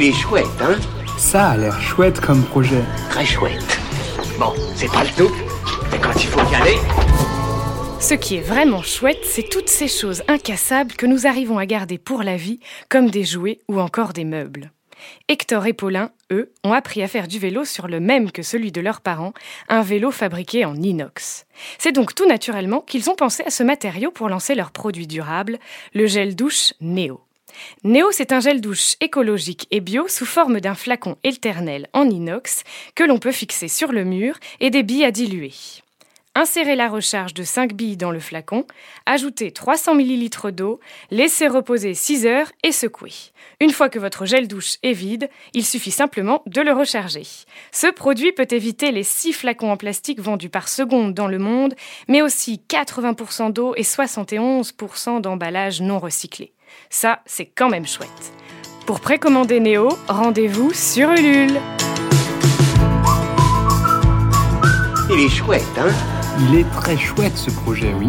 Il est chouette, hein Ça a l'air chouette comme projet. Très chouette. Bon, c'est pas le tout, mais quand il faut y aller... Ce qui est vraiment chouette, c'est toutes ces choses incassables que nous arrivons à garder pour la vie, comme des jouets ou encore des meubles. Hector et Paulin, eux, ont appris à faire du vélo sur le même que celui de leurs parents, un vélo fabriqué en inox. C'est donc tout naturellement qu'ils ont pensé à ce matériau pour lancer leur produit durable, le gel douche Neo. Neo, c'est un gel douche écologique et bio sous forme d'un flacon éternel en inox que l'on peut fixer sur le mur et des billes à diluer. Insérez la recharge de 5 billes dans le flacon, ajoutez 300 ml d'eau, laissez reposer 6 heures et secouez. Une fois que votre gel douche est vide, il suffit simplement de le recharger. Ce produit peut éviter les 6 flacons en plastique vendus par seconde dans le monde, mais aussi 80% d'eau et 71% d'emballage non recyclé. Ça, c'est quand même chouette. Pour précommander Néo, rendez-vous sur Ulule. Il est chouette, hein? Il est très chouette ce projet, oui.